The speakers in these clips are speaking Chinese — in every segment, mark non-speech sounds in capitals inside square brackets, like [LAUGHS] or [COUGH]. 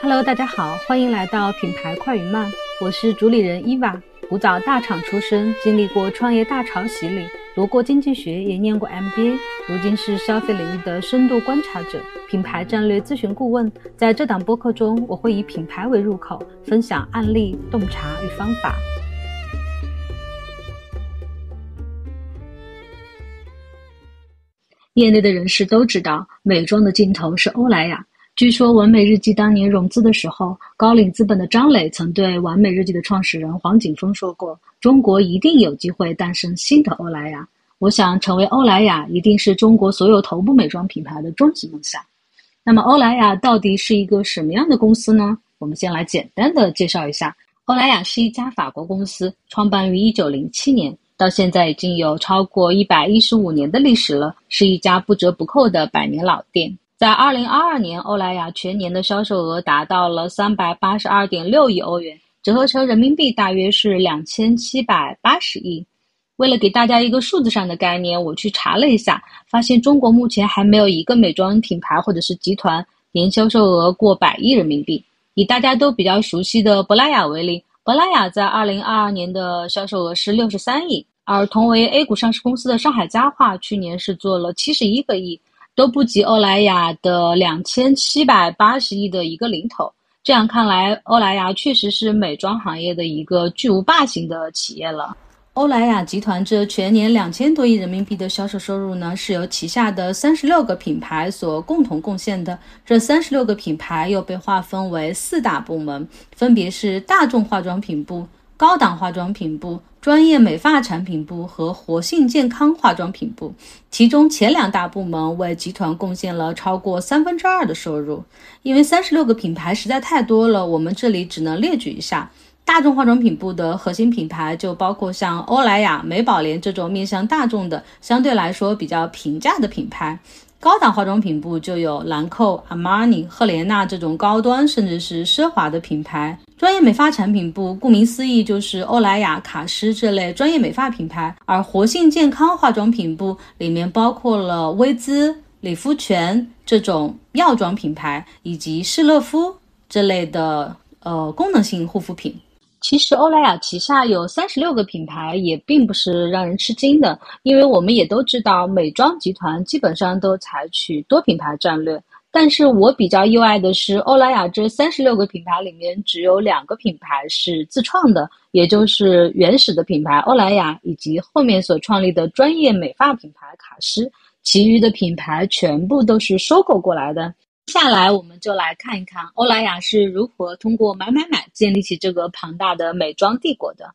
Hello，大家好，欢迎来到品牌快与慢，我是主理人伊娃。古早大厂出身，经历过创业大潮洗礼，读过经济学，也念过 MBA，如今是消费领域的深度观察者，品牌战略咨询顾问。在这档播客中，我会以品牌为入口，分享案例、洞察与方法。业内的人士都知道，美妆的尽头是欧莱雅。据说完美日记当年融资的时候，高瓴资本的张磊曾对完美日记的创始人黄景峰说过：“中国一定有机会诞生新的欧莱雅。”我想成为欧莱雅，一定是中国所有头部美妆品牌的终极梦想。那么，欧莱雅到底是一个什么样的公司呢？我们先来简单的介绍一下，欧莱雅是一家法国公司，创办于一九零七年，到现在已经有超过一百一十五年的历史了，是一家不折不扣的百年老店。在二零二二年，欧莱雅全年的销售额达到了三百八十二点六亿欧元，折合成人民币大约是两千七百八十亿。为了给大家一个数字上的概念，我去查了一下，发现中国目前还没有一个美妆品牌或者是集团年销售额过百亿人民币。以大家都比较熟悉的珀莱雅为例，珀莱雅在二零二二年的销售额是六十三亿，而同为 A 股上市公司的上海家化去年是做了七十一个亿。都不及欧莱雅的两千七百八十亿的一个零头。这样看来，欧莱雅确实是美妆行业的一个巨无霸型的企业了。欧莱雅集团这全年两千多亿人民币的销售收入呢，是由旗下的三十六个品牌所共同贡献的。这三十六个品牌又被划分为四大部门，分别是大众化妆品部。高档化妆品部、专业美发产品部和活性健康化妆品部，其中前两大部门为集团贡献了超过三分之二的收入。因为三十六个品牌实在太多了，我们这里只能列举一下。大众化妆品部的核心品牌就包括像欧莱雅、美宝莲这种面向大众的、相对来说比较平价的品牌。高档化妆品部就有兰蔻、阿玛尼、赫莲娜这种高端甚至是奢华的品牌。专业美发产品部，顾名思义就是欧莱雅、卡诗这类专业美发品牌。而活性健康化妆品部里面包括了薇姿、理肤泉这种药妆品牌，以及施乐肤这类的呃功能性护肤品。其实，欧莱雅旗下有三十六个品牌，也并不是让人吃惊的，因为我们也都知道，美妆集团基本上都采取多品牌战略。但是我比较意外的是，欧莱雅这三十六个品牌里面，只有两个品牌是自创的，也就是原始的品牌欧莱雅，以及后面所创立的专业美发品牌卡诗，其余的品牌全部都是收购过来的。接下来，我们就来看一看欧莱雅是如何通过买买买建立起这个庞大的美妆帝国的。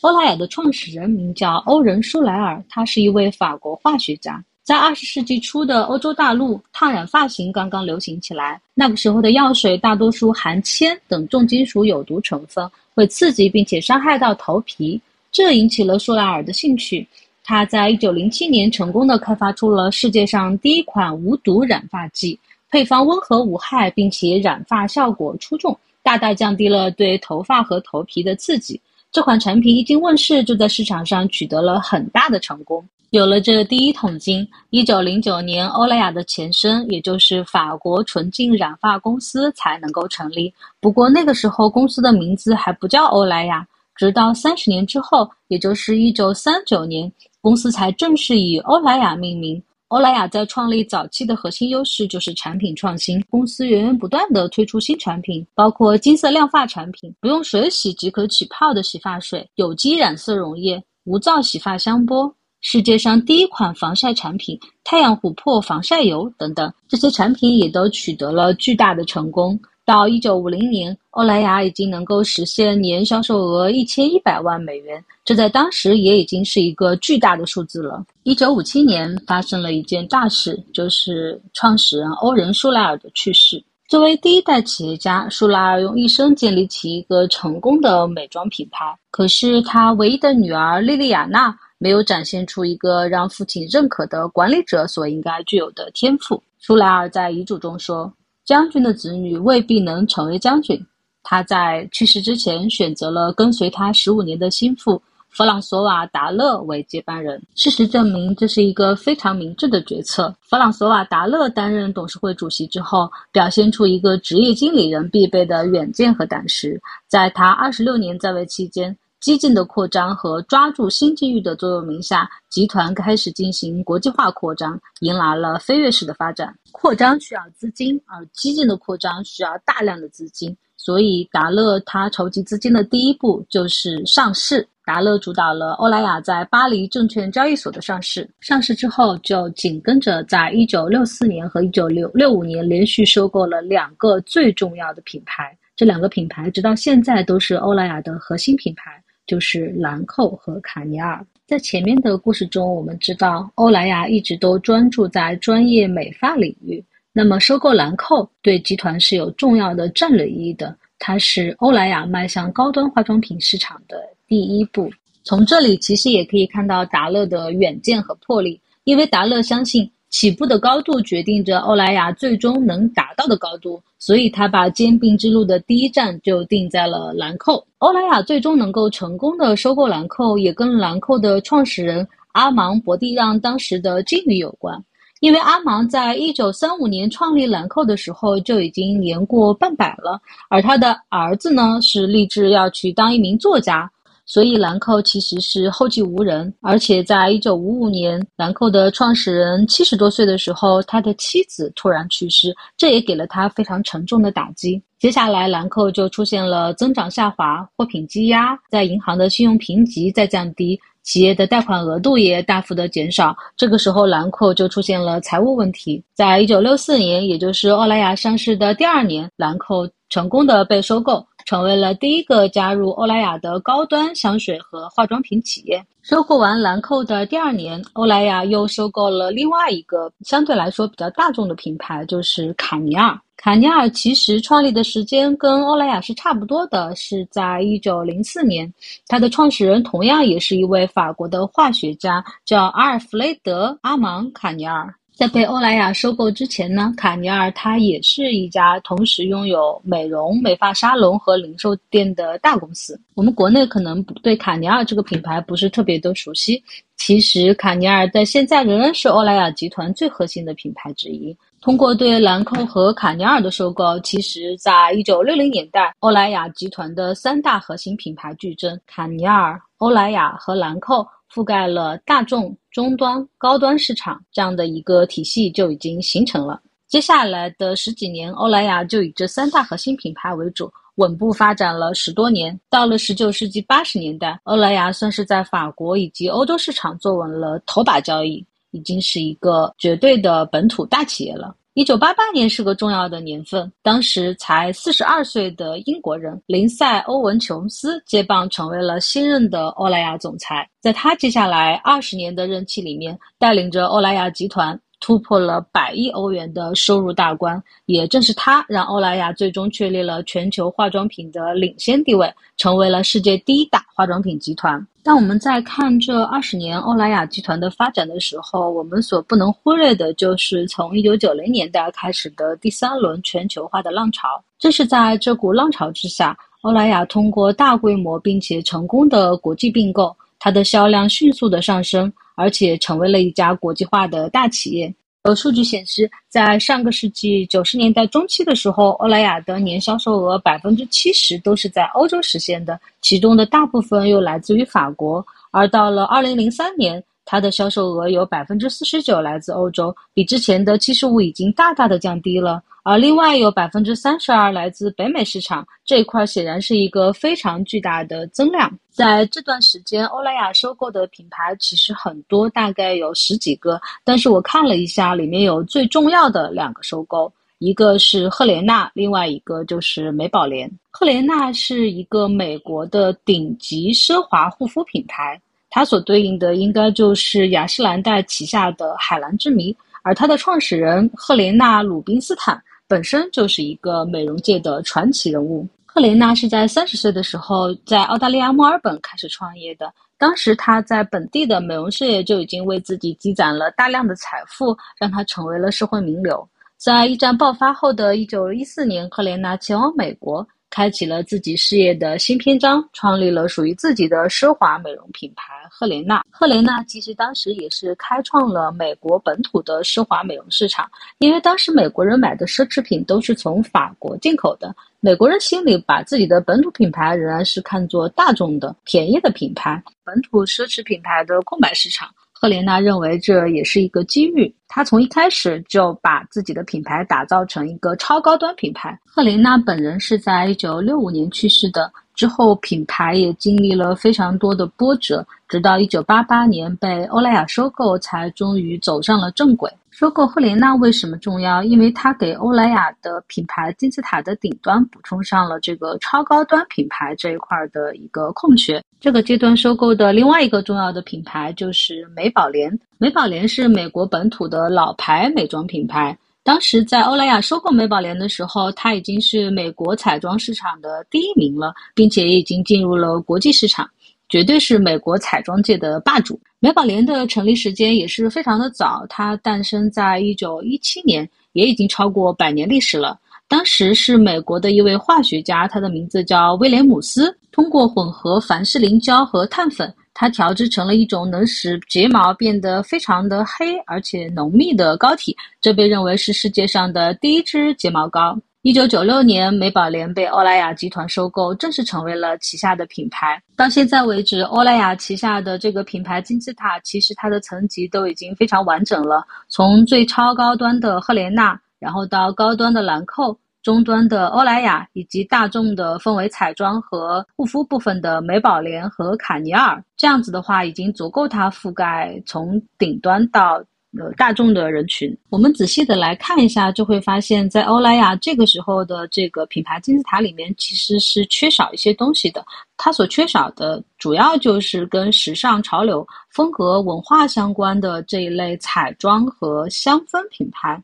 欧莱雅的创始人名叫欧仁·舒莱尔，他是一位法国化学家。在二十世纪初的欧洲大陆，烫染发型刚刚流行起来。那个时候的药水大多数含铅等重金属有毒成分，会刺激并且伤害到头皮，这引起了舒莱尔的兴趣。他在一九零七年成功的开发出了世界上第一款无毒染发剂。配方温和无害，并且染发效果出众，大大降低了对头发和头皮的刺激。这款产品一经问世，就在市场上取得了很大的成功。有了这第一桶金，一九零九年，欧莱雅的前身，也就是法国纯净染发公司才能够成立。不过那个时候，公司的名字还不叫欧莱雅。直到三十年之后，也就是一九三九年，公司才正式以欧莱雅命名。欧莱雅在创立早期的核心优势就是产品创新，公司源源不断的推出新产品，包括金色亮发产品、不用水洗即可起泡的洗发水、有机染色溶液、无皂洗发香波、世界上第一款防晒产品太阳琥珀防晒油等等，这些产品也都取得了巨大的成功。到一九五零年，欧莱雅已经能够实现年销售额一千一百万美元，这在当时也已经是一个巨大的数字了。一九五七年发生了一件大事，就是创始人欧仁·舒莱尔的去世。作为第一代企业家，舒莱尔用一生建立起一个成功的美妆品牌。可是他唯一的女儿莉莉亚娜没有展现出一个让父亲认可的管理者所应该具有的天赋。舒莱尔在遗嘱中说。将军的子女未必能成为将军。他在去世之前选择了跟随他十五年的心腹，弗朗索瓦·达勒为接班人。事实证明，这是一个非常明智的决策。弗朗索瓦·达勒担任董事会主席之后，表现出一个职业经理人必备的远见和胆识。在他二十六年在位期间，激进的扩张和抓住新机遇的座右铭下，集团开始进行国际化扩张，迎来了飞跃式的发展。扩张需要资金，而激进的扩张需要大量的资金。所以，达勒他筹集资金的第一步就是上市。达勒主导了欧莱雅在巴黎证券交易所的上市。上市之后，就紧跟着在1964年和1965年连续收购了两个最重要的品牌。这两个品牌直到现在都是欧莱雅的核心品牌，就是兰蔻和卡尼尔。在前面的故事中，我们知道欧莱雅一直都专注在专业美发领域。那么，收购兰蔻对集团是有重要的战略意义的。它是欧莱雅迈向高端化妆品市场的第一步。从这里其实也可以看到达勒的远见和魄力，因为达勒相信起步的高度决定着欧莱雅最终能达到的高度，所以他把兼并之路的第一站就定在了兰蔻。欧莱雅最终能够成功的收购兰蔻，也跟兰蔻的创始人阿芒博蒂让当时的境遇有关。因为阿芒在一九三五年创立兰蔻的时候就已经年过半百了，而他的儿子呢是立志要去当一名作家，所以兰蔻其实是后继无人。而且在一九五五年，兰蔻的创始人七十多岁的时候，他的妻子突然去世，这也给了他非常沉重的打击。接下来，兰蔻就出现了增长下滑、货品积压，在银行的信用评级在降低。企业的贷款额度也大幅的减少，这个时候兰蔻就出现了财务问题。在一九六四年，也就是欧莱雅上市的第二年，兰蔻成功的被收购，成为了第一个加入欧莱雅的高端香水和化妆品企业。收购完兰蔻的第二年，欧莱雅又收购了另外一个相对来说比较大众的品牌，就是卡尼尔。卡尼尔其实创立的时间跟欧莱雅是差不多的，是在一九零四年。它的创始人同样也是一位法国的化学家，叫阿尔弗雷德·阿芒·卡尼尔。在被欧莱雅收购之前呢，卡尼尔它也是一家同时拥有美容美发沙龙和零售店的大公司。我们国内可能对卡尼尔这个品牌不是特别的熟悉，其实卡尼尔在现在仍然是欧莱雅集团最核心的品牌之一。通过对兰蔻和卡尼尔的收购，其实在一九六零年代，欧莱雅集团的三大核心品牌矩阵——卡尼尔、欧莱雅和兰蔻，覆盖了大众、中端、高端市场，这样的一个体系就已经形成了。接下来的十几年，欧莱雅就以这三大核心品牌为主，稳步发展了十多年。到了十九世纪八十年代，欧莱雅算是在法国以及欧洲市场坐稳了头把交椅。已经是一个绝对的本土大企业了。一九八八年是个重要的年份，当时才四十二岁的英国人林赛·欧文·琼斯接棒，成为了新任的欧莱雅总裁。在他接下来二十年的任期里面，带领着欧莱雅集团。突破了百亿欧元的收入大关，也正是他让欧莱雅最终确立了全球化妆品的领先地位，成为了世界第一大化妆品集团。当我们在看这二十年欧莱雅集团的发展的时候，我们所不能忽略的就是从一九九零年代开始的第三轮全球化的浪潮。正是在这股浪潮之下，欧莱雅通过大规模并且成功的国际并购，它的销量迅速的上升。而且成为了一家国际化的大企业。有数据显示，在上个世纪九十年代中期的时候，欧莱雅的年销售额百分之七十都是在欧洲实现的，其中的大部分又来自于法国。而到了二零零三年，它的销售额有百分之四十九来自欧洲，比之前的七十五已经大大的降低了。而另外有百分之三十二来自北美市场，这一块显然是一个非常巨大的增量。在这段时间，欧莱雅收购的品牌其实很多，大概有十几个。但是我看了一下，里面有最重要的两个收购，一个是赫莲娜，另外一个就是美宝莲。赫莲娜是一个美国的顶级奢华护肤品牌，它所对应的应该就是雅诗兰黛旗下的海蓝之谜，而它的创始人赫莲娜·鲁宾斯坦。本身就是一个美容界的传奇人物。赫莲娜是在三十岁的时候在澳大利亚墨尔本开始创业的。当时她在本地的美容事业就已经为自己积攒了大量的财富，让她成为了社会名流。在一战爆发后的一九一四年，赫莲娜前往美国。开启了自己事业的新篇章，创立了属于自己的奢华美容品牌赫莲娜。赫莲娜其实当时也是开创了美国本土的奢华美容市场，因为当时美国人买的奢侈品都是从法国进口的，美国人心里把自己的本土品牌仍然是看作大众的、便宜的品牌，本土奢侈品牌的空白市场。赫莲娜认为这也是一个机遇，她从一开始就把自己的品牌打造成一个超高端品牌。赫莲娜本人是在一九六五年去世的，之后品牌也经历了非常多的波折，直到一九八八年被欧莱雅收购，才终于走上了正轨。收购赫莲娜为什么重要？因为它给欧莱雅的品牌金字塔的顶端补充上了这个超高端品牌这一块的一个空缺。这个阶段收购的另外一个重要的品牌就是美宝莲。美宝莲是美国本土的老牌美妆品牌。当时在欧莱雅收购美宝莲的时候，它已经是美国彩妆市场的第一名了，并且已经进入了国际市场。绝对是美国彩妆界的霸主。美宝莲的成立时间也是非常的早，它诞生在一九一七年，也已经超过百年历史了。当时是美国的一位化学家，他的名字叫威廉姆斯，通过混合凡士林胶和碳粉，它调制成了一种能使睫毛变得非常的黑而且浓密的膏体，这被认为是世界上的第一支睫毛膏。一九九六年，美宝莲被欧莱雅集团收购，正式成为了旗下的品牌。到现在为止，欧莱雅旗下的这个品牌金字塔，其实它的层级都已经非常完整了。从最超高端的赫莲娜，然后到高端的兰蔻，终端的欧莱雅，以及大众的分为彩妆和护肤部分的美宝莲和卡尼尔，这样子的话，已经足够它覆盖从顶端到。呃，大众的人群，我们仔细的来看一下，就会发现，在欧莱雅这个时候的这个品牌金字塔里面，其实是缺少一些东西的。它所缺少的，主要就是跟时尚、潮流、风格、文化相关的这一类彩妆和香氛品牌。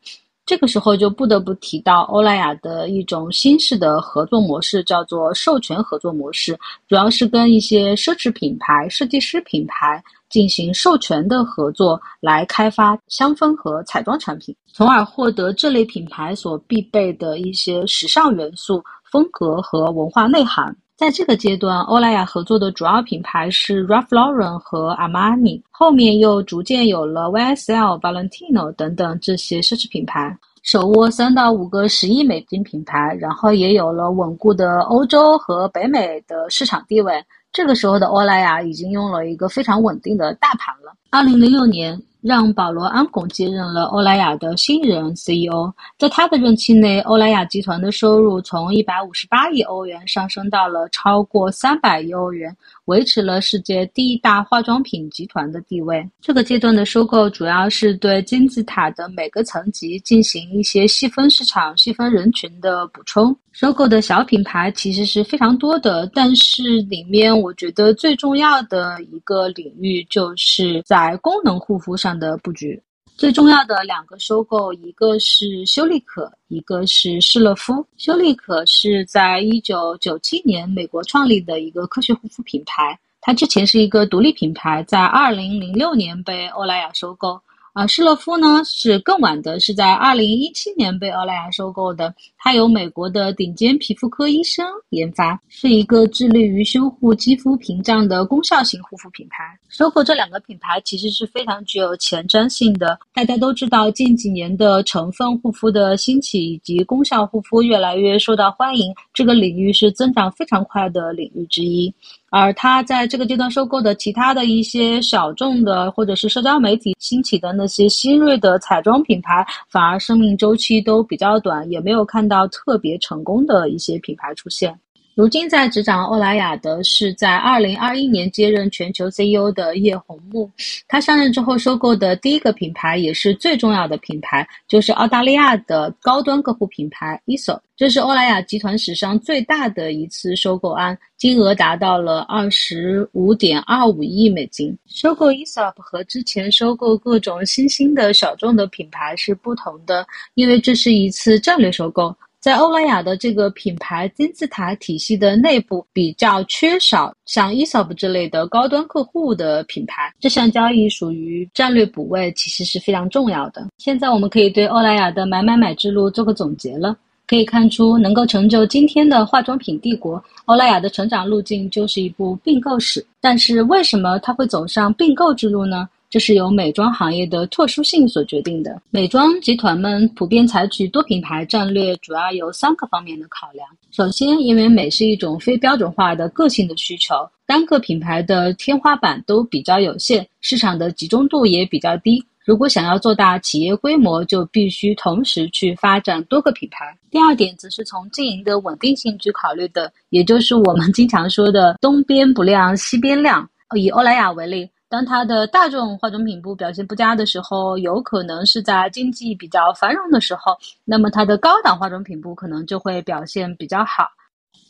这个时候就不得不提到欧莱雅的一种新式的合作模式，叫做授权合作模式，主要是跟一些奢侈品牌、设计师品牌进行授权的合作，来开发香氛和彩妆产品，从而获得这类品牌所必备的一些时尚元素、风格和文化内涵。在这个阶段，欧莱雅合作的主要品牌是 Ralph Lauren 和 Armani，后面又逐渐有了 YSL、Valentino 等等这些奢侈品牌，手握三到五个十亿美金品牌，然后也有了稳固的欧洲和北美的市场地位。这个时候的欧莱雅已经用了一个非常稳定的大盘了。二零零六年。让保罗·安拱接任了欧莱雅的新人 CEO。在他的任期内，欧莱雅集团的收入从一百五十八亿欧元上升到了超过三百亿欧元，维持了世界第一大化妆品集团的地位。这个阶段的收购主要是对金字塔的每个层级进行一些细分市场、细分人群的补充。收购的小品牌其实是非常多的，但是里面我觉得最重要的一个领域就是在功能护肤上的布局。最重要的两个收购，一个是修丽可，一个是施乐肤。修丽可是在一九九七年美国创立的一个科学护肤品牌，它之前是一个独立品牌，在二零零六年被欧莱雅收购。啊，施乐肤呢是更晚的，是在二零一七年被欧莱雅收购的。它由美国的顶尖皮肤科医生研发，是一个致力于修护肌肤屏障的功效型护肤品牌。收购这两个品牌其实是非常具有前瞻性的。大家都知道，近几年的成分护肤的兴起以及功效护肤越来越受到欢迎，这个领域是增长非常快的领域之一。而他在这个阶段收购的其他的一些小众的或者是社交媒体兴起的那些新锐的彩妆品牌，反而生命周期都比较短，也没有看到特别成功的一些品牌出现。如今在执掌欧莱雅的是在二零二一年接任全球 CEO 的叶红木。他上任之后收购的第一个品牌也是最重要的品牌，就是澳大利亚的高端客户品牌 ISO。这是欧莱雅集团史上最大的一次收购案，金额达到了二十五点二五亿美金。收购 Esop 和之前收购各种新兴的小众的品牌是不同的，因为这是一次战略收购。在欧莱雅的这个品牌金字塔体系的内部，比较缺少像 Esop 这类的高端客户的品牌。这项交易属于战略补位，其实是非常重要的。现在我们可以对欧莱雅的买买买之路做个总结了。可以看出，能够成就今天的化妆品帝国，欧莱雅的成长路径就是一部并购史。但是，为什么它会走上并购之路呢？这是由美妆行业的特殊性所决定的。美妆集团们普遍采取多品牌战略，主要有三个方面的考量。首先，因为美是一种非标准化的个性的需求，单个品牌的天花板都比较有限，市场的集中度也比较低。如果想要做大企业规模，就必须同时去发展多个品牌。第二点则是从经营的稳定性去考虑的，也就是我们经常说的“东边不亮西边亮”。以欧莱雅为例。当它的大众化妆品部表现不佳的时候，有可能是在经济比较繁荣的时候，那么它的高档化妆品部可能就会表现比较好。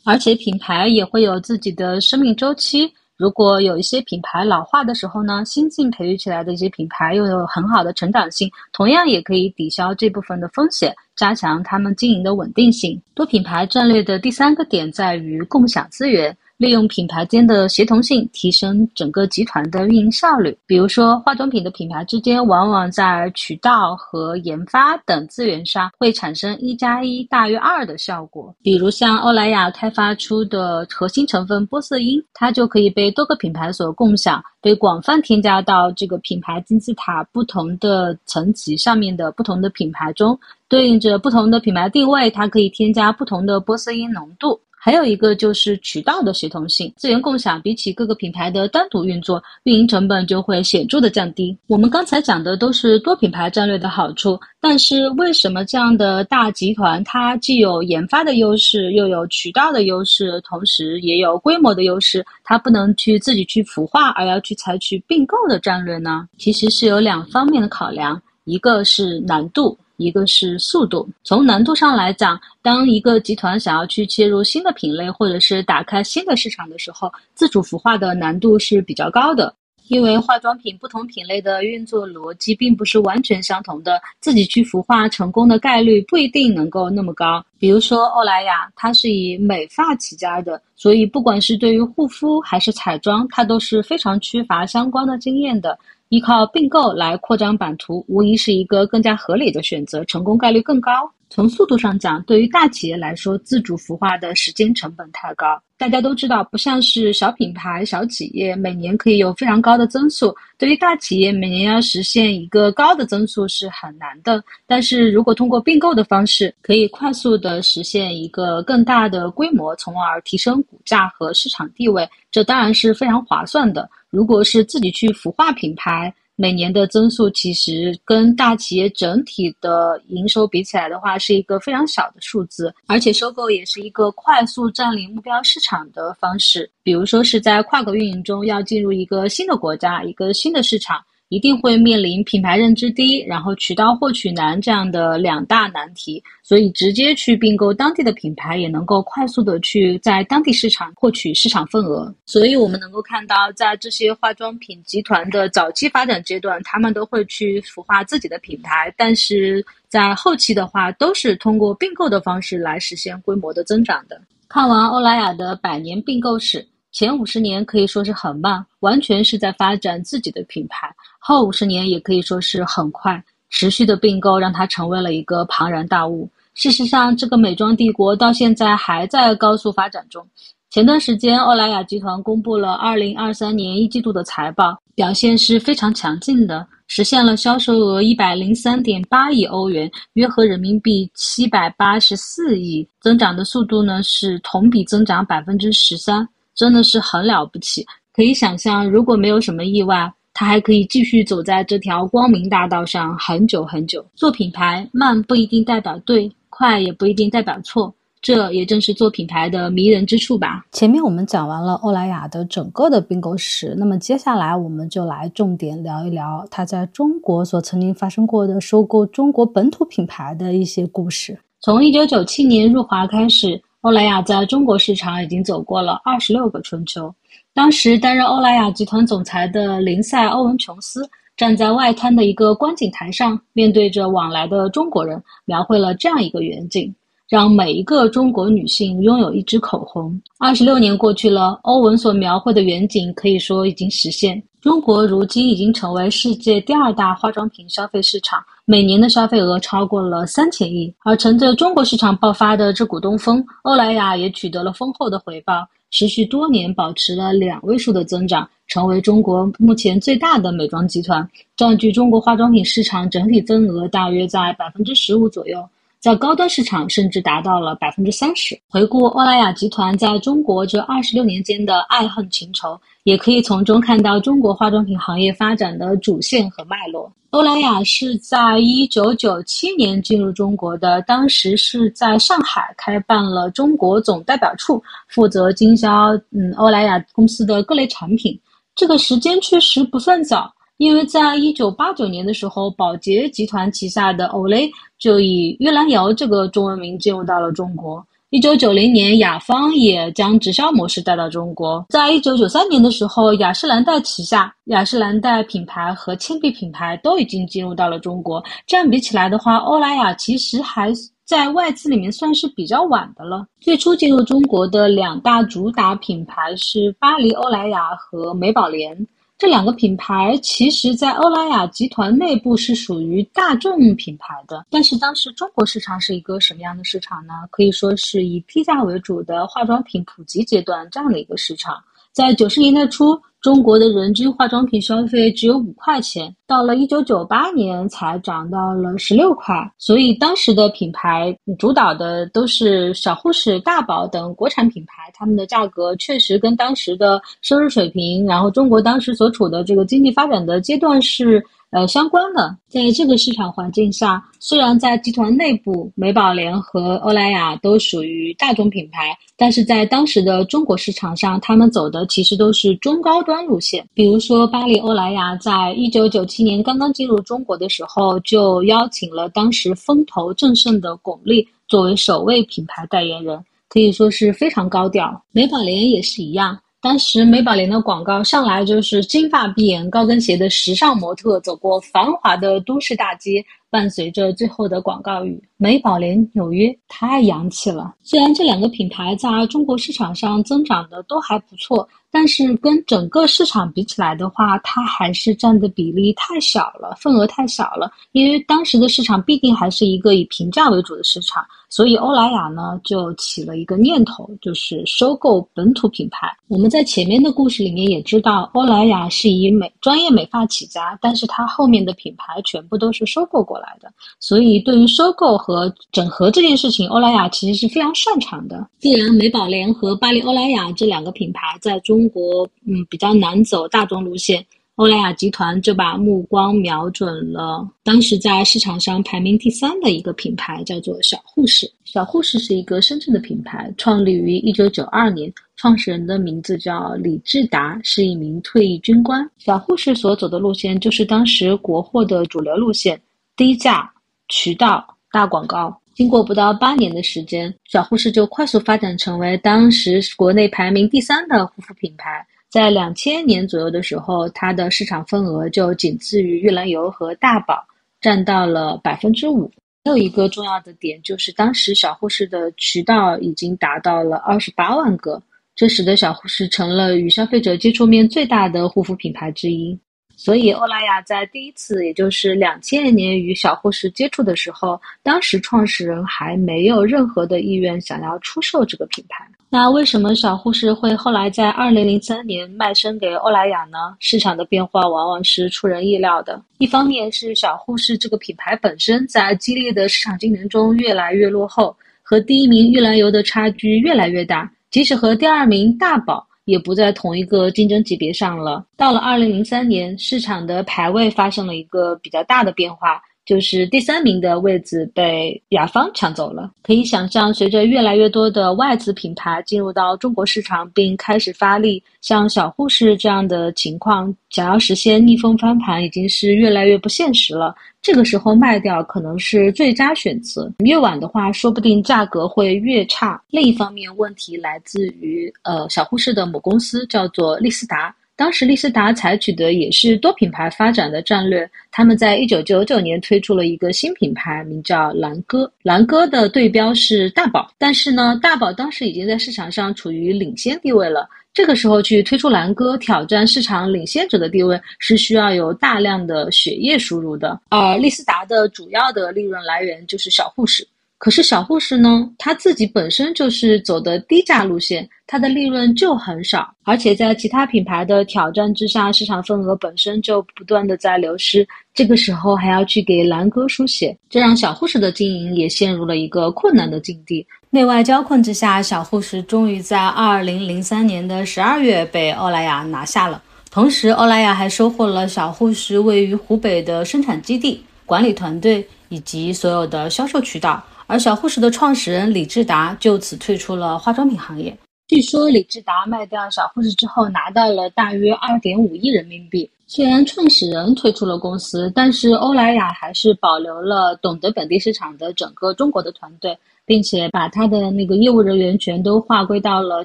而且品牌也会有自己的生命周期，如果有一些品牌老化的时候呢，新晋培育起来的一些品牌又有很好的成长性，同样也可以抵消这部分的风险，加强他们经营的稳定性。多品牌战略的第三个点在于共享资源。利用品牌间的协同性，提升整个集团的运营效率。比如说，化妆品的品牌之间，往往在渠道和研发等资源上会产生一加一大于二的效果。比如像欧莱雅开发出的核心成分玻色因，它就可以被多个品牌所共享，被广泛添加到这个品牌金字塔不同的层级上面的不同的品牌中，对应着不同的品牌定位，它可以添加不同的玻色因浓度。还有一个就是渠道的协同性，资源共享比起各个品牌的单独运作，运营成本就会显著的降低。我们刚才讲的都是多品牌战略的好处，但是为什么这样的大集团它既有研发的优势，又有渠道的优势，同时也有规模的优势，它不能去自己去孵化，而要去采取并购的战略呢？其实是有两方面的考量，一个是难度。一个是速度，从难度上来讲，当一个集团想要去切入新的品类，或者是打开新的市场的时候，自主孵化的难度是比较高的。因为化妆品不同品类的运作逻辑并不是完全相同的，自己去孵化成功的概率不一定能够那么高。比如说欧莱雅，它是以美发起家的，所以不管是对于护肤还是彩妆，它都是非常缺乏相关的经验的。依靠并购来扩张版图，无疑是一个更加合理的选择，成功概率更高。从速度上讲，对于大企业来说，自主孵化的时间成本太高。大家都知道，不像是小品牌、小企业，每年可以有非常高的增速。对于大企业，每年要实现一个高的增速是很难的。但是如果通过并购的方式，可以快速的实现一个更大的规模，从而提升股价和市场地位，这当然是非常划算的。如果是自己去孵化品牌，每年的增速其实跟大企业整体的营收比起来的话，是一个非常小的数字。而且收购也是一个快速占领目标市场的方式，比如说是在跨国运营中要进入一个新的国家、一个新的市场。一定会面临品牌认知低，然后渠道获取难这样的两大难题，所以直接去并购当地的品牌，也能够快速的去在当地市场获取市场份额。所以我们能够看到，在这些化妆品集团的早期发展阶段，他们都会去孵化自己的品牌，但是在后期的话，都是通过并购的方式来实现规模的增长的。看完欧莱雅的百年并购史。前五十年可以说是很慢，完全是在发展自己的品牌；后五十年也可以说是很快，持续的并购让它成为了一个庞然大物。事实上，这个美妆帝国到现在还在高速发展中。前段时间，欧莱雅集团公布了二零二三年一季度的财报，表现是非常强劲的，实现了销售额一百零三点八亿欧元，约合人民币七百八十四亿，增长的速度呢是同比增长百分之十三。真的是很了不起，可以想象，如果没有什么意外，他还可以继续走在这条光明大道上很久很久。做品牌慢不一定代表对，快也不一定代表错，这也正是做品牌的迷人之处吧。前面我们讲完了欧莱雅的整个的并购史，那么接下来我们就来重点聊一聊它在中国所曾经发生过的收购中国本土品牌的一些故事。从一九九七年入华开始。欧莱雅在中国市场已经走过了二十六个春秋。当时担任欧莱雅集团总裁的林赛·欧文琼斯站在外滩的一个观景台上，面对着往来的中国人，描绘了这样一个远景：让每一个中国女性拥有一支口红。二十六年过去了，欧文所描绘的远景可以说已经实现。中国如今已经成为世界第二大化妆品消费市场，每年的消费额超过了三千亿。而乘着中国市场爆发的这股东风，欧莱雅也取得了丰厚的回报，持续多年保持了两位数的增长，成为中国目前最大的美妆集团，占据中国化妆品市场整体份额大约在百分之十五左右。在高端市场甚至达到了百分之三十。回顾欧莱雅集团在中国这二十六年间的爱恨情仇，也可以从中看到中国化妆品行业发展的主线和脉络。欧莱雅是在一九九七年进入中国的，当时是在上海开办了中国总代表处，负责经销嗯欧莱雅公司的各类产品。这个时间确实不算早。因为在一九八九年的时候，宝洁集团旗下的 Olay 就以玉兰油这个中文名进入到了中国。一九九零年，雅芳也将直销模式带到中国。在一九九三年的时候，雅诗兰黛旗下雅诗兰黛品牌和倩碧品牌都已经进入到了中国。这样比起来的话，欧莱雅其实还在外资里面算是比较晚的了。最初进入中国的两大主打品牌是巴黎欧莱雅和美宝莲。这两个品牌其实，在欧莱雅集团内部是属于大众品牌的，但是当时中国市场是一个什么样的市场呢？可以说是以低价为主的化妆品普及阶段这样的一个市场，在九十年代初。中国的人均化妆品消费只有五块钱，到了一九九八年才涨到了十六块。所以当时的品牌主导的都是小护士、大宝等国产品牌，他们的价格确实跟当时的收入水平，然后中国当时所处的这个经济发展的阶段是。呃，相关的，在这个市场环境下，虽然在集团内部，美宝莲和欧莱雅都属于大众品牌，但是在当时的中国市场上，他们走的其实都是中高端路线。比如说，巴黎欧莱雅在一九九七年刚刚进入中国的时候，就邀请了当时风头正盛的巩俐作为首位品牌代言人，可以说是非常高调。美宝莲也是一样。当时美宝莲的广告上来就是金发碧眼、高跟鞋的时尚模特走过繁华的都市大街，伴随着最后的广告语“美宝莲纽约”，太洋气了。虽然这两个品牌在中国市场上增长的都还不错。但是跟整个市场比起来的话，它还是占的比例太小了，份额太小了。因为当时的市场必定还是一个以平价为主的市场，所以欧莱雅呢就起了一个念头，就是收购本土品牌。我们在前面的故事里面也知道，欧莱雅是以美专业美发起家，但是它后面的品牌全部都是收购过来的。所以对于收购和整合这件事情，欧莱雅其实是非常擅长的。既然美宝莲和巴黎欧莱雅这两个品牌在中中国嗯比较难走大众路线，欧莱雅集团就把目光瞄准了当时在市场上排名第三的一个品牌，叫做小护士。小护士是一个深圳的品牌，创立于一九九二年，创始人的名字叫李志达，是一名退役军官。小护士所走的路线就是当时国货的主流路线，低价、渠道、大广告。经过不到八年的时间，小护士就快速发展成为当时国内排名第三的护肤品牌。在两千年左右的时候，它的市场份额就仅次于玉兰油和大宝，占到了百分之五。还有一个重要的点就是，当时小护士的渠道已经达到了二十八万个，这使得小护士成了与消费者接触面最大的护肤品牌之一。所以，欧莱雅在第一次，也就是两千年与小护士接触的时候，当时创始人还没有任何的意愿想要出售这个品牌。那为什么小护士会后来在二零零三年卖身给欧莱雅呢？市场的变化往往是出人意料的。一方面是小护士这个品牌本身在激烈的市场竞争中越来越落后，和第一名玉兰油的差距越来越大，即使和第二名大宝。也不在同一个竞争级别上了。到了二零零三年，市场的排位发生了一个比较大的变化。就是第三名的位置被雅芳抢走了。可以想象，随着越来越多的外资品牌进入到中国市场，并开始发力，像小护士这样的情况，想要实现逆风翻盘，已经是越来越不现实了。这个时候卖掉可能是最佳选择。越晚的话，说不定价格会越差。另一方面，问题来自于呃小护士的母公司叫做丽思达。当时丽思达采取的也是多品牌发展的战略，他们在一九九九年推出了一个新品牌，名叫蓝歌。蓝歌的对标是大宝，但是呢，大宝当时已经在市场上处于领先地位了。这个时候去推出蓝歌，挑战市场领先者的地位，是需要有大量的血液输入的。而丽思达的主要的利润来源就是小护士。可是小护士呢，他自己本身就是走的低价路线，它的利润就很少，而且在其他品牌的挑战之下，市场份额本身就不断的在流失。这个时候还要去给兰哥输血，这让小护士的经营也陷入了一个困难的境地。内外交困之下，小护士终于在二零零三年的十二月被欧莱雅拿下了。同时，欧莱雅还收获了小护士位于湖北的生产基地、管理团队以及所有的销售渠道。而小护士的创始人李志达就此退出了化妆品行业。据说李志达卖掉小护士之后，拿到了大约二点五亿人民币。虽然创始人退出了公司，但是欧莱雅还是保留了懂得本地市场的整个中国的团队。并且把他的那个业务人员全都划归到了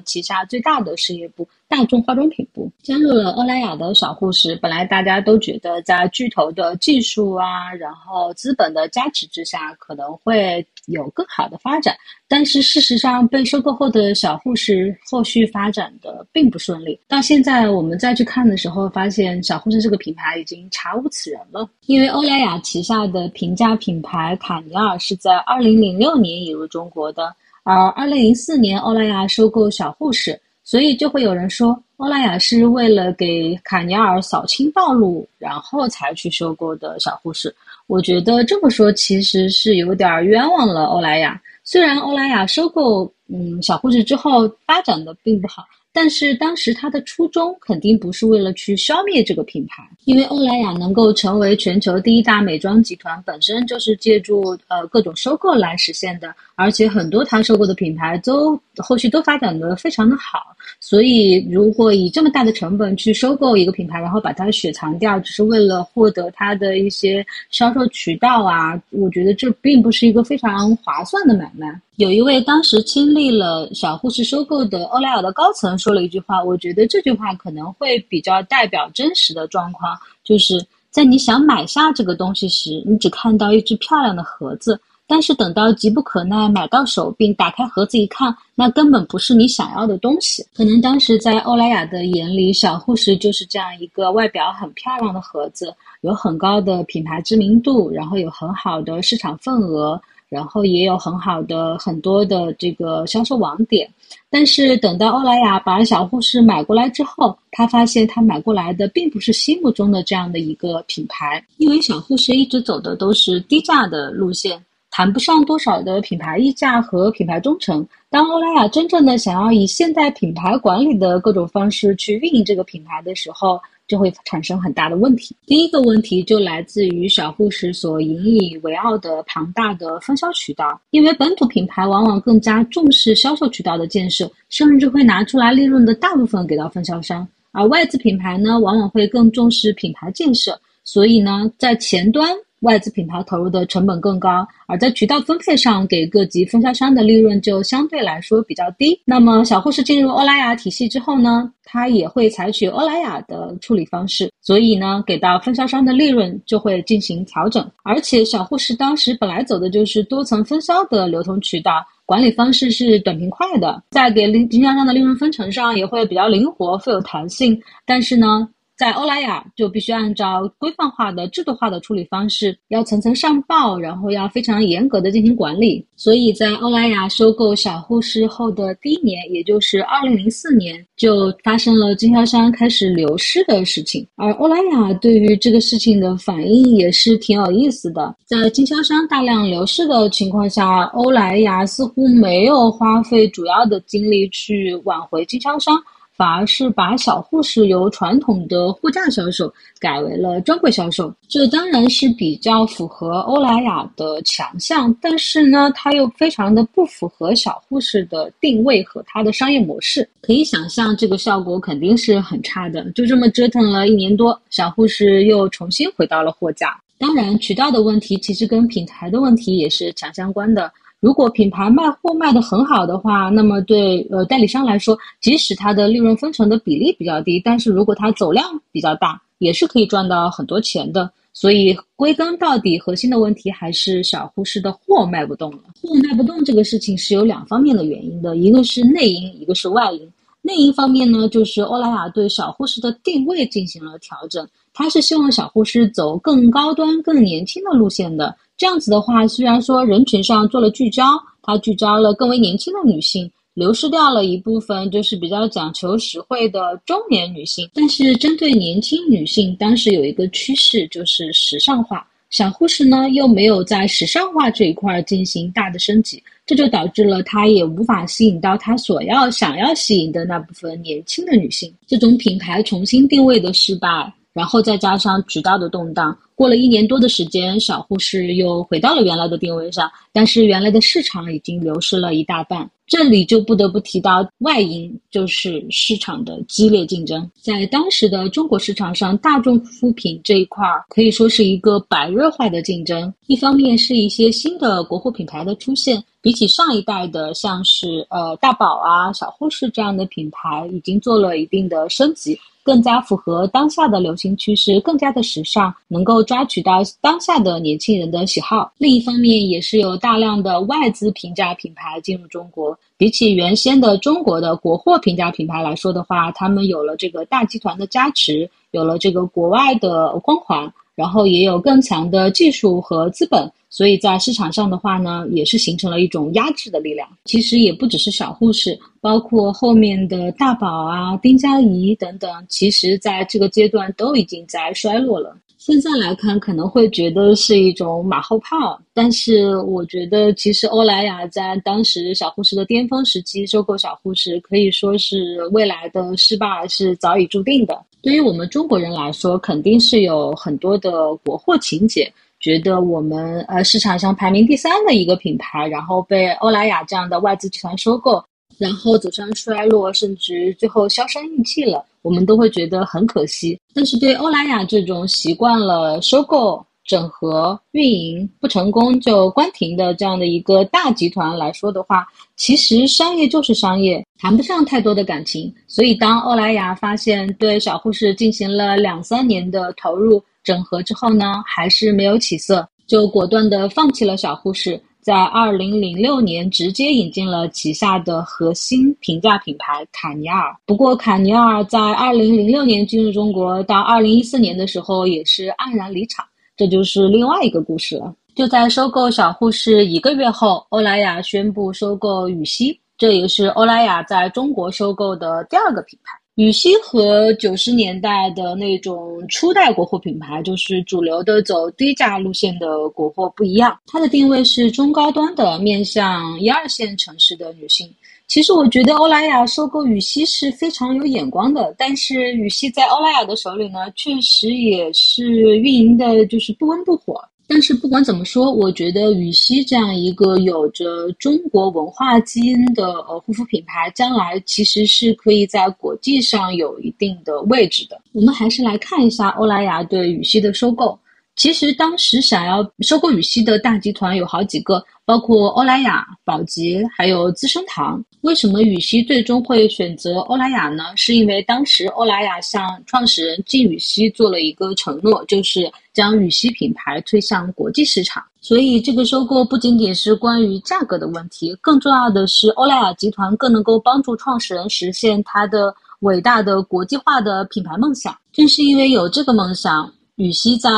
旗下最大的事业部——大众化妆品部，加入了欧莱雅的小护士。本来大家都觉得在巨头的技术啊，然后资本的加持之下，可能会有更好的发展。但是事实上，被收购后的小护士后续发展的并不顺利。到现在我们再去看的时候，发现小护士这个品牌已经查无此人了。因为欧莱雅旗下的平价品牌卡尼尔是在二零零六年引入。中国的，而二零零四年欧莱雅收购小护士，所以就会有人说欧莱雅是为了给卡尼尔扫清道路，然后才去收购的小护士。我觉得这么说其实是有点冤枉了欧莱雅。虽然欧莱雅收购嗯小护士之后发展的并不好。但是当时他的初衷肯定不是为了去消灭这个品牌，因为欧莱雅能够成为全球第一大美妆集团，本身就是借助呃各种收购来实现的，而且很多他收购的品牌都后续都发展的非常的好，所以如果以这么大的成本去收购一个品牌，然后把它雪藏掉，只是为了获得它的一些销售渠道啊，我觉得这并不是一个非常划算的买卖。有一位当时亲历了小护士收购的欧莱雅的高层说了一句话，我觉得这句话可能会比较代表真实的状况，就是在你想买下这个东西时，你只看到一只漂亮的盒子，但是等到急不可耐买到手并打开盒子一看，那根本不是你想要的东西。可能当时在欧莱雅的眼里，小护士就是这样一个外表很漂亮的盒子，有很高的品牌知名度，然后有很好的市场份额。然后也有很好的很多的这个销售网点，但是等到欧莱雅把小护士买过来之后，他发现他买过来的并不是心目中的这样的一个品牌，因为小护士一直走的都是低价的路线，谈不上多少的品牌溢价和品牌忠诚。当欧莱雅真正的想要以现代品牌管理的各种方式去运营这个品牌的时候，就会产生很大的问题。第一个问题就来自于小护士所引以为傲的庞大的分销渠道，因为本土品牌往往更加重视销售渠道的建设，甚至会拿出来利润的大部分给到分销商，而外资品牌呢，往往会更重视品牌建设，所以呢，在前端。外资品牌投入的成本更高，而在渠道分配上给各级分销商的利润就相对来说比较低。那么小护士进入欧莱雅体系之后呢，它也会采取欧莱雅的处理方式，所以呢，给到分销商的利润就会进行调整。而且小护士当时本来走的就是多层分销的流通渠道，管理方式是短平快的，在给经销商的利润分成上也会比较灵活、富有弹性。但是呢。在欧莱雅就必须按照规范化的、制度化的处理方式，要层层上报，然后要非常严格的进行管理。所以在欧莱雅收购小护士后的第一年，也就是二零零四年，就发生了经销商开始流失的事情。而欧莱雅对于这个事情的反应也是挺有意思的，在经销商大量流失的情况下，欧莱雅似乎没有花费主要的精力去挽回经销商。反而是把小护士由传统的货架销售改为了专柜销售，这当然是比较符合欧莱雅的强项，但是呢，它又非常的不符合小护士的定位和它的商业模式。可以想象，这个效果肯定是很差的。就这么折腾了一年多，小护士又重新回到了货架。当然，渠道的问题其实跟品牌的问题也是强相关的。如果品牌卖货卖得很好的话，那么对呃代理商来说，即使它的利润分成的比例比较低，但是如果它走量比较大，也是可以赚到很多钱的。所以归根到底，核心的问题还是小护士的货卖不动了。货卖不动这个事情是有两方面的原因的，一个是内因，一个是外因。内因方面呢，就是欧莱雅对小护士的定位进行了调整，它是希望小护士走更高端、更年轻的路线的。这样子的话，虽然说人群上做了聚焦，它聚焦了更为年轻的女性，流失掉了一部分就是比较讲求实惠的中年女性，但是针对年轻女性，当时有一个趋势就是时尚化。小护士呢，又没有在时尚化这一块进行大的升级，这就导致了它也无法吸引到它所要想要吸引的那部分年轻的女性。这种品牌重新定位的失败，然后再加上渠道的动荡，过了一年多的时间，小护士又回到了原来的定位上，但是原来的市场已经流失了一大半。这里就不得不提到外因，就是市场的激烈竞争。在当时的中国市场上，大众护肤品这一块儿可以说是一个白热化的竞争。一方面是一些新的国货品牌的出现，比起上一代的，像是呃大宝啊、小护士这样的品牌，已经做了一定的升级。更加符合当下的流行趋势，更加的时尚，能够抓取到当下的年轻人的喜好。另一方面，也是有大量的外资平价品牌进入中国。比起原先的中国的国货平价品牌来说的话，他们有了这个大集团的加持，有了这个国外的光环。然后也有更强的技术和资本，所以在市场上的话呢，也是形成了一种压制的力量。其实也不只是小护士，包括后面的大宝啊、丁佳怡等等，其实在这个阶段都已经在衰落了。现在来看，可能会觉得是一种马后炮，但是我觉得，其实欧莱雅在当时小护士的巅峰时期收购小护士，可以说是未来的失败是早已注定的。对于我们中国人来说，肯定是有很多的国货情节，觉得我们呃市场上排名第三的一个品牌，然后被欧莱雅这样的外资集团收购。然后走向衰落，甚至最后销声匿迹了，我们都会觉得很可惜。但是对欧莱雅这种习惯了收购、整合、运营不成功就关停的这样的一个大集团来说的话，其实商业就是商业，谈不上太多的感情。所以当欧莱雅发现对小护士进行了两三年的投入整合之后呢，还是没有起色，就果断的放弃了小护士。在二零零六年，直接引进了旗下的核心平价品牌卡尼尔。不过，卡尼尔在二零零六年进入中国，到二零一四年的时候也是黯然离场，这就是另外一个故事了。就在收购小护士一个月后，欧莱雅宣布收购羽西，这也是欧莱雅在中国收购的第二个品牌。羽西和九十年代的那种初代国货品牌，就是主流的走低价路线的国货不一样，它的定位是中高端的，面向一二线城市的女性。其实我觉得欧莱雅收购羽西是非常有眼光的，但是羽西在欧莱雅的手里呢，确实也是运营的就是不温不火。但是不管怎么说，我觉得羽西这样一个有着中国文化基因的呃护肤品牌，将来其实是可以在国际上有一定的位置的。我们还是来看一下欧莱雅对羽西的收购。其实当时想要收购羽西的大集团有好几个，包括欧莱雅、宝洁，还有资生堂。为什么羽西最终会选择欧莱雅呢？是因为当时欧莱雅向创始人靳羽西做了一个承诺，就是将羽西品牌推向国际市场。所以这个收购不仅仅是关于价格的问题，更重要的是欧莱雅集团更能够帮助创始人实现他的伟大的国际化的品牌梦想。正是因为有这个梦想。羽西在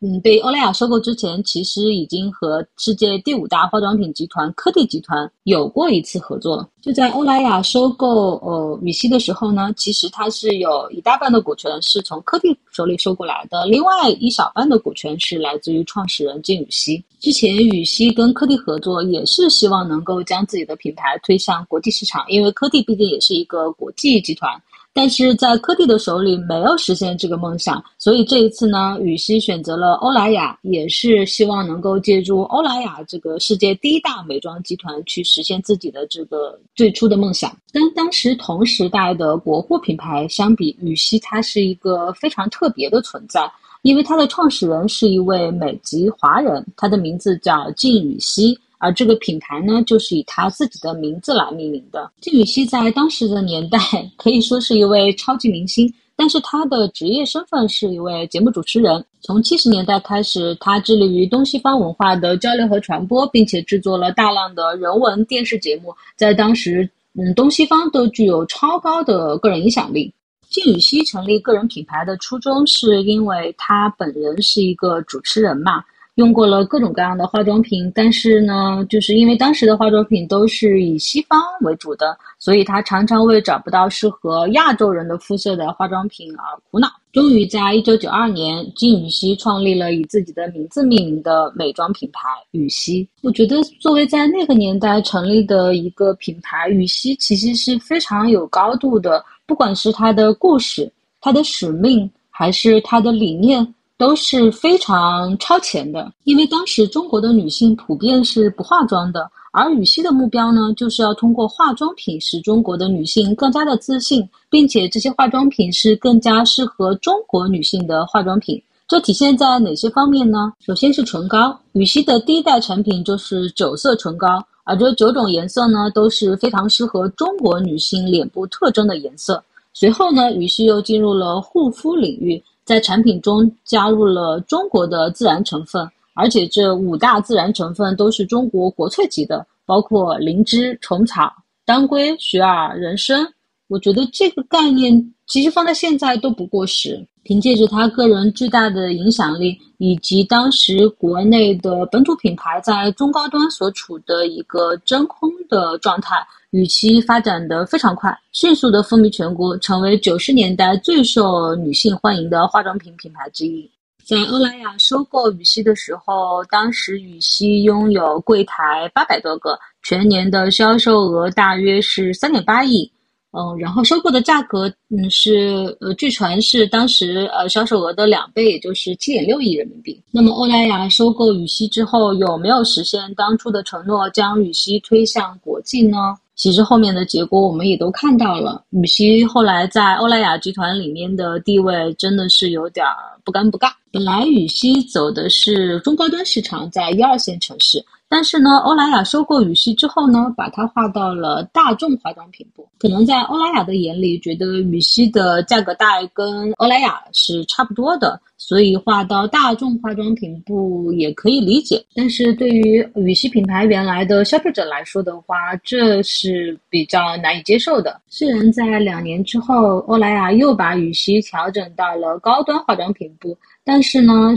嗯被欧莱雅收购之前，其实已经和世界第五大化妆品集团科蒂集团有过一次合作。就在欧莱雅收购呃羽西的时候呢，其实它是有一大半的股权是从科蒂手里收过来的，另外一小半的股权是来自于创始人金羽西。之前羽西跟科蒂合作，也是希望能够将自己的品牌推向国际市场，因为科蒂毕竟也是一个国际集团。但是在科蒂的手里没有实现这个梦想，所以这一次呢，羽西选择了欧莱雅，也是希望能够借助欧莱雅这个世界第一大美妆集团去实现自己的这个最初的梦想。跟当时同时代的国货品牌相比，羽西它是一个非常特别的存在，因为它的创始人是一位美籍华人，他的名字叫靳羽西。而这个品牌呢，就是以他自己的名字来命名的。金宇熙在当时的年代 [LAUGHS] 可以说是一位超级明星。但是他的职业身份是一位节目主持人。从七十年代开始，他致力于东西方文化的交流和传播，并且制作了大量的人文电视节目，在当时，嗯，东西方都具有超高的个人影响力。金宇熙成立个人品牌的初衷，是因为他本人是一个主持人嘛。用过了各种各样的化妆品，但是呢，就是因为当时的化妆品都是以西方为主的，所以他常常为找不到适合亚洲人的肤色的化妆品而苦恼。终于在一九九二年，金宇熙创立了以自己的名字命名的美妆品牌羽西。我觉得作为在那个年代成立的一个品牌，羽西其实是非常有高度的，不管是它的故事、它的使命，还是它的理念。都是非常超前的，因为当时中国的女性普遍是不化妆的，而羽西的目标呢，就是要通过化妆品使中国的女性更加的自信，并且这些化妆品是更加适合中国女性的化妆品。这体现在哪些方面呢？首先是唇膏，羽西的第一代产品就是九色唇膏，而这九种颜色呢，都是非常适合中国女性脸部特征的颜色。随后呢，羽西又进入了护肤领域。在产品中加入了中国的自然成分，而且这五大自然成分都是中国国粹级的，包括灵芝、虫草、当归、雪耳、人参。我觉得这个概念其实放在现在都不过时。凭借着他个人巨大的影响力，以及当时国内的本土品牌在中高端所处的一个真空的状态。羽西发展的非常快，迅速的风靡全国，成为九十年代最受女性欢迎的化妆品品牌之一。在欧莱雅收购羽西的时候，当时羽西拥有柜台八百多个，全年的销售额大约是三点八亿。嗯，然后收购的价格，嗯，是呃，据传是当时呃销售额的两倍，也就是七点六亿人民币。那么欧莱雅收购羽西之后，有没有实现当初的承诺，将羽西推向国际呢？其实后面的结果我们也都看到了，羽西后来在欧莱雅集团里面的地位真的是有点不尴不尬。本来羽西走的是中高端市场，在一二线城市。但是呢，欧莱雅收购羽西之后呢，把它划到了大众化妆品部。可能在欧莱雅的眼里，觉得羽西的价格带跟欧莱雅是差不多的，所以划到大众化妆品部也可以理解。但是对于羽西品牌原来的消费者来说的话，这是比较难以接受的。虽然在两年之后，欧莱雅又把羽西调整到了高端化妆品部，但是呢。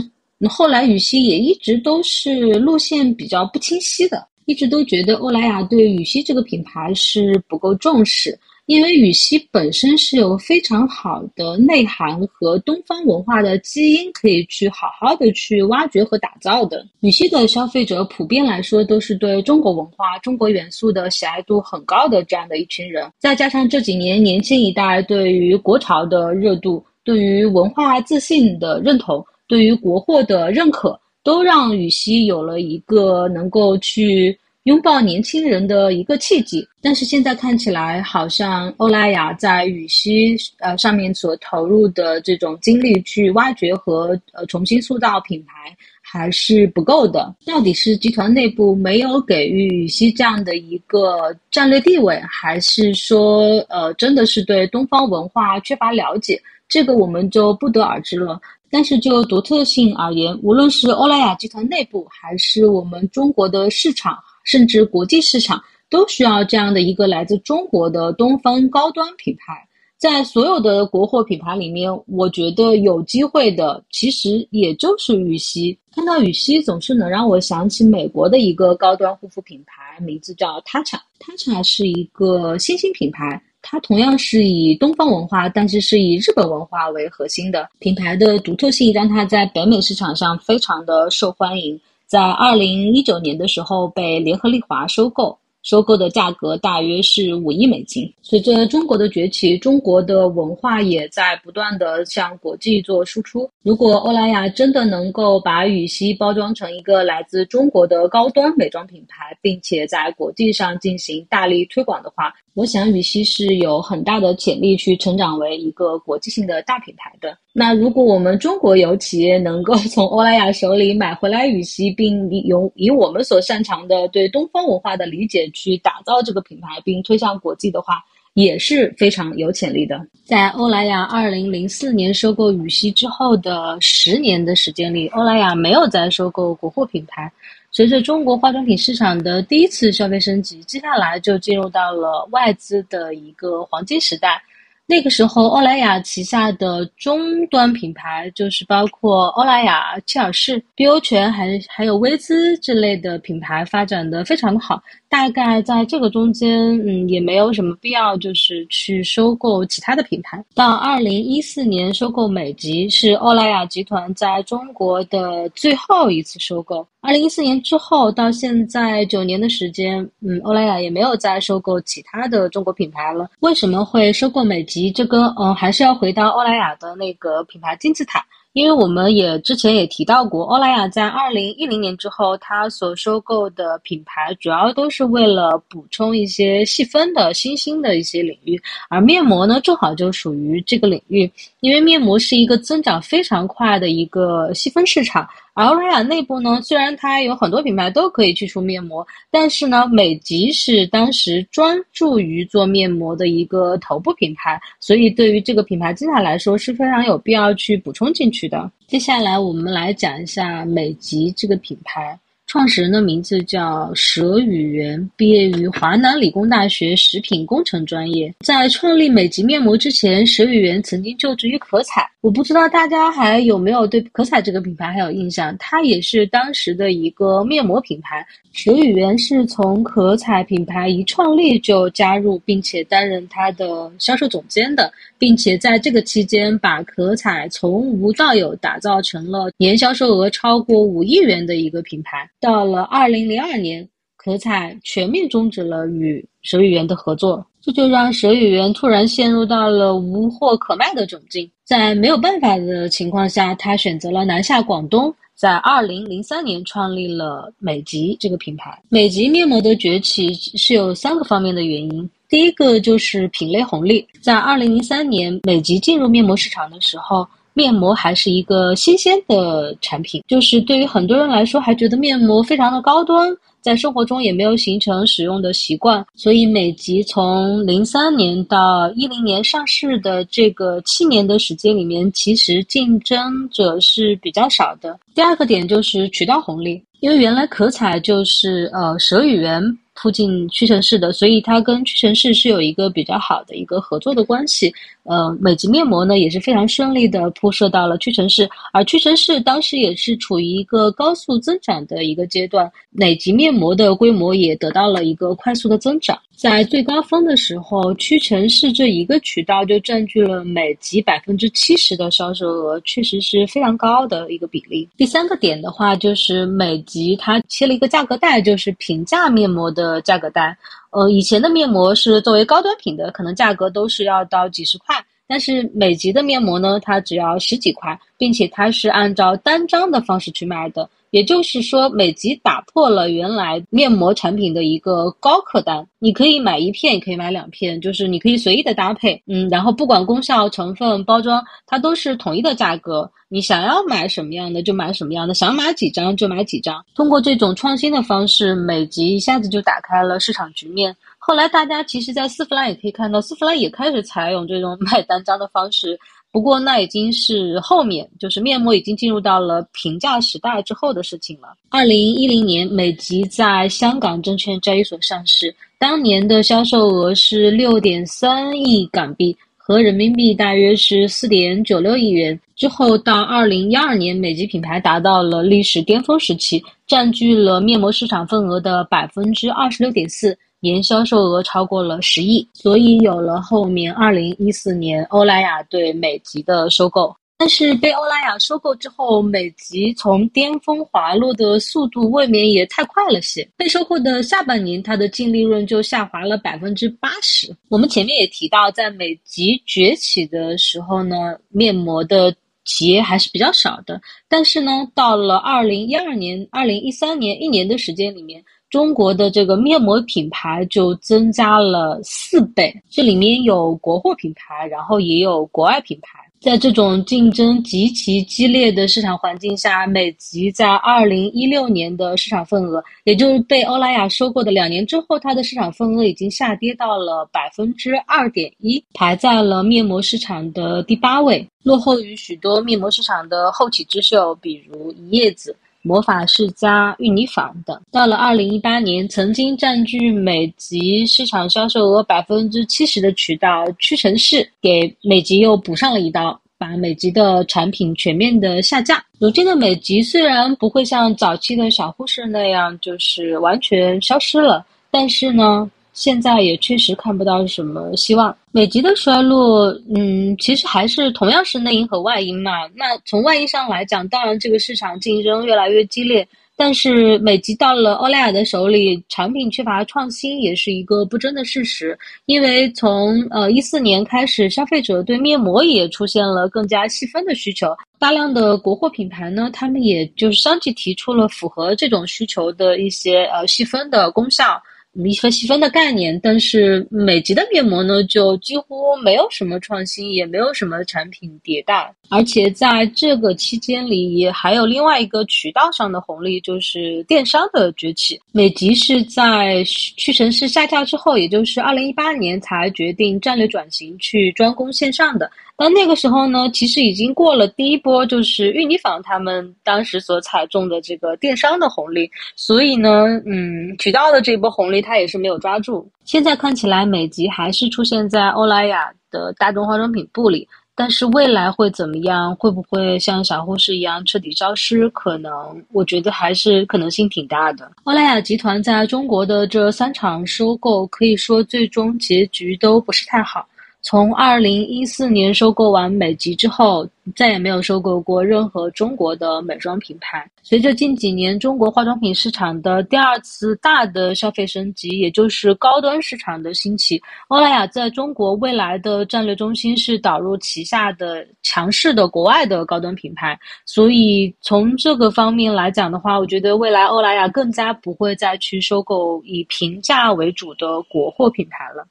后来，羽西也一直都是路线比较不清晰的，一直都觉得欧莱雅对羽西这个品牌是不够重视，因为羽西本身是有非常好的内涵和东方文化的基因，可以去好好的去挖掘和打造的。羽西的消费者普遍来说都是对中国文化、中国元素的喜爱度很高的这样的一群人，再加上这几年年轻一代对于国潮的热度，对于文化自信的认同。对于国货的认可，都让羽西有了一个能够去拥抱年轻人的一个契机。但是现在看起来，好像欧莱雅在羽西呃上面所投入的这种精力去挖掘和呃重新塑造品牌还是不够的。到底是集团内部没有给予羽西这样的一个战略地位，还是说呃真的是对东方文化缺乏了解？这个我们就不得而知了。但是就独特性而言，无论是欧莱雅集团内部，还是我们中国的市场，甚至国际市场，都需要这样的一个来自中国的东方高端品牌。在所有的国货品牌里面，我觉得有机会的，其实也就是羽西。看到羽西，总是能让我想起美国的一个高端护肤品牌，名字叫 Tatcha，Tatcha 是一个新兴品牌。它同样是以东方文化，但是是以日本文化为核心的品牌的独特性，让它在北美市场上非常的受欢迎。在二零一九年的时候被联合利华收购。收购的价格大约是五亿美金。随着中国的崛起，中国的文化也在不断的向国际做输出。如果欧莱雅真的能够把羽西包装成一个来自中国的高端美妆品牌，并且在国际上进行大力推广的话，我想羽西是有很大的潜力去成长为一个国际性的大品牌的。那如果我们中国有企业能够 [LAUGHS] 从欧莱雅手里买回来羽西，并用以我们所擅长的对东方文化的理解去打造这个品牌，并推向国际的话，也是非常有潜力的。在欧莱雅二零零四年收购羽西之后的十年的时间里，欧莱雅没有再收购国货品牌。随着中国化妆品市场的第一次消费升级，接下来就进入到了外资的一个黄金时代。那个时候，欧莱雅旗下的终端品牌，就是包括欧莱雅、切尔氏、碧欧泉，还还有薇姿这类的品牌，发展的非常的好。大概在这个中间，嗯，也没有什么必要，就是去收购其他的品牌。到二零一四年收购美极，是欧莱雅集团在中国的最后一次收购。二零一四年之后到现在九年的时间，嗯，欧莱雅也没有再收购其他的中国品牌了。为什么会收购美极？这个，嗯，还是要回到欧莱雅的那个品牌金字塔。因为我们也之前也提到过，欧莱雅在二零一零年之后，它所收购的品牌主要都是为了补充一些细分的新兴的一些领域，而面膜呢，正好就属于这个领域，因为面膜是一个增长非常快的一个细分市场。而欧莱雅内部呢，虽然它有很多品牌都可以去除面膜，但是呢，美即是当时专注于做面膜的一个头部品牌，所以对于这个品牌金彩来说是非常有必要去补充进去的。接下来我们来讲一下美即这个品牌。创始人的名字叫佘宇元，毕业于华南理工大学食品工程专业。在创立美极面膜之前，佘宇元曾经就职于可彩。我不知道大家还有没有对可彩这个品牌还有印象？它也是当时的一个面膜品牌。佘宇元是从可彩品牌一创立就加入，并且担任它的销售总监的，并且在这个期间把可彩从无到有打造成了年销售额超过五亿元的一个品牌。到了二零零二年，可彩全面终止了与佘宇元的合作，这就让佘宇元突然陷入到了无货可卖的窘境。在没有办法的情况下，他选择了南下广东。在二零零三年创立了美极这个品牌。美极面膜的崛起是有三个方面的原因。第一个就是品类红利。在二零零三年，美极进入面膜市场的时候，面膜还是一个新鲜的产品，就是对于很多人来说，还觉得面膜非常的高端。在生活中也没有形成使用的习惯，所以美即从零三年到一零年上市的这个七年的时间里面，其实竞争者是比较少的。第二个点就是渠道红利，因为原来可采就是呃佘宇元。附近屈臣氏的，所以它跟屈臣氏是有一个比较好的一个合作的关系。呃，美极面膜呢也是非常顺利的铺设到了屈臣氏，而屈臣氏当时也是处于一个高速增长的一个阶段，美极面膜的规模也得到了一个快速的增长。在最高峰的时候，屈臣氏这一个渠道就占据了美极百分之七十的销售额，确实是非常高的一个比例。第三个点的话，就是美极它切了一个价格带，就是平价面膜的。的价格单，呃，以前的面膜是作为高端品的，可能价格都是要到几十块，但是美极的面膜呢，它只要十几块，并且它是按照单张的方式去卖的。也就是说，美极打破了原来面膜产品的一个高客单，你可以买一片，也可以买两片，就是你可以随意的搭配，嗯，然后不管功效、成分、包装，它都是统一的价格，你想要买什么样的就买什么样的，想买几张就买几张。通过这种创新的方式，美极一下子就打开了市场局面。后来大家其实，在丝芙兰也可以看到，丝芙兰也开始采用这种 [LAUGHS] 卖单张的方式。不过那已经是后面，就是面膜已经进入到了平价时代之后的事情了。二零一零年，美极在香港证券交易所上市，当年的销售额是六点三亿港币，和人民币大约是四点九六亿元。之后到二零一二年，美极品牌达到了历史巅峰时期，占据了面膜市场份额的百分之二十六点四。年销售额超过了十亿，所以有了后面二零一四年欧莱雅对美极的收购。但是被欧莱雅收购之后，美极从巅峰滑落的速度未免也太快了些。被收购的下半年，它的净利润就下滑了百分之八十。我们前面也提到，在美极崛起的时候呢，面膜的企业还是比较少的。但是呢，到了二零一二年、二零一三年一年的时间里面。中国的这个面膜品牌就增加了四倍。这里面有国货品牌，然后也有国外品牌。在这种竞争极其激烈的市场环境下，美极在二零一六年的市场份额，也就是被欧莱雅收购的两年之后，它的市场份额已经下跌到了百分之二点一，排在了面膜市场的第八位，落后于许多面膜市场的后起之秀，比如一叶子。魔法世家、玉泥坊等，到了二零一八年，曾经占据美极市场销售额百分之七十的渠道屈臣氏，给美极又补上了一刀，把美极的产品全面的下架。如今的美极虽然不会像早期的小护士那样就是完全消失了，但是呢。现在也确实看不到什么希望。美极的衰落，嗯，其实还是同样是内因和外因嘛。那从外因上来讲，当然这个市场竞争越来越激烈，但是美极到了欧莱雅的手里，产品缺乏创新也是一个不争的事实。因为从呃一四年开始，消费者对面膜也出现了更加细分的需求，大量的国货品牌呢，他们也就是相继提出了符合这种需求的一些呃细分的功效。一个细分的概念，但是美极的面膜呢，就几乎没有什么创新，也没有什么产品迭代，而且在这个期间里，也还有另外一个渠道上的红利，就是电商的崛起。美极是在屈臣氏下架之后，也就是二零一八年才决定战略转型，去专攻线上的。但那个时候呢，其实已经过了第一波，就是玉泥坊他们当时所踩中的这个电商的红利，所以呢，嗯，渠道的这波红利它也是没有抓住。现在看起来，美极还是出现在欧莱雅的大众化妆品部里，但是未来会怎么样？会不会像小护士一样彻底消失？可能我觉得还是可能性挺大的。欧莱雅集团在中国的这三场收购，可以说最终结局都不是太好。从二零一四年收购完美极之后，再也没有收购过任何中国的美妆品牌。随着近几年中国化妆品市场的第二次大的消费升级，也就是高端市场的兴起，欧莱雅在中国未来的战略中心是导入旗下的强势的国外的高端品牌。所以从这个方面来讲的话，我觉得未来欧莱雅更加不会再去收购以平价为主的国货品牌了。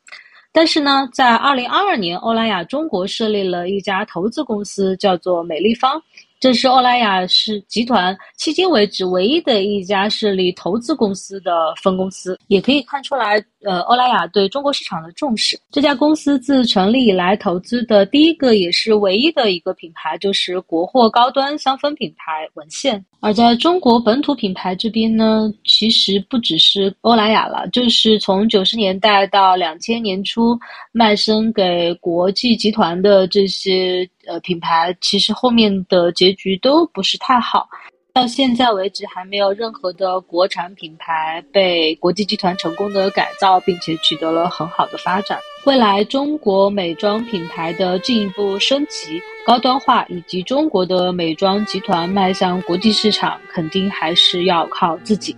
但是呢，在二零二二年，欧莱雅中国设立了一家投资公司，叫做美立方。这是欧莱雅是集团迄今为止唯一的一家设立投资公司的分公司，也可以看出来，呃，欧莱雅对中国市场的重视。这家公司自成立以来投资的第一个也是唯一的一个品牌，就是国货高端香氛品牌文献。而在中国本土品牌这边呢，其实不只是欧莱雅了，就是从九十年代到两千年初卖身给国际集团的这些。呃，品牌其实后面的结局都不是太好，到现在为止还没有任何的国产品牌被国际集团成功的改造，并且取得了很好的发展。未来中国美妆品牌的进一步升级、高端化，以及中国的美妆集团迈向国际市场，肯定还是要靠自己。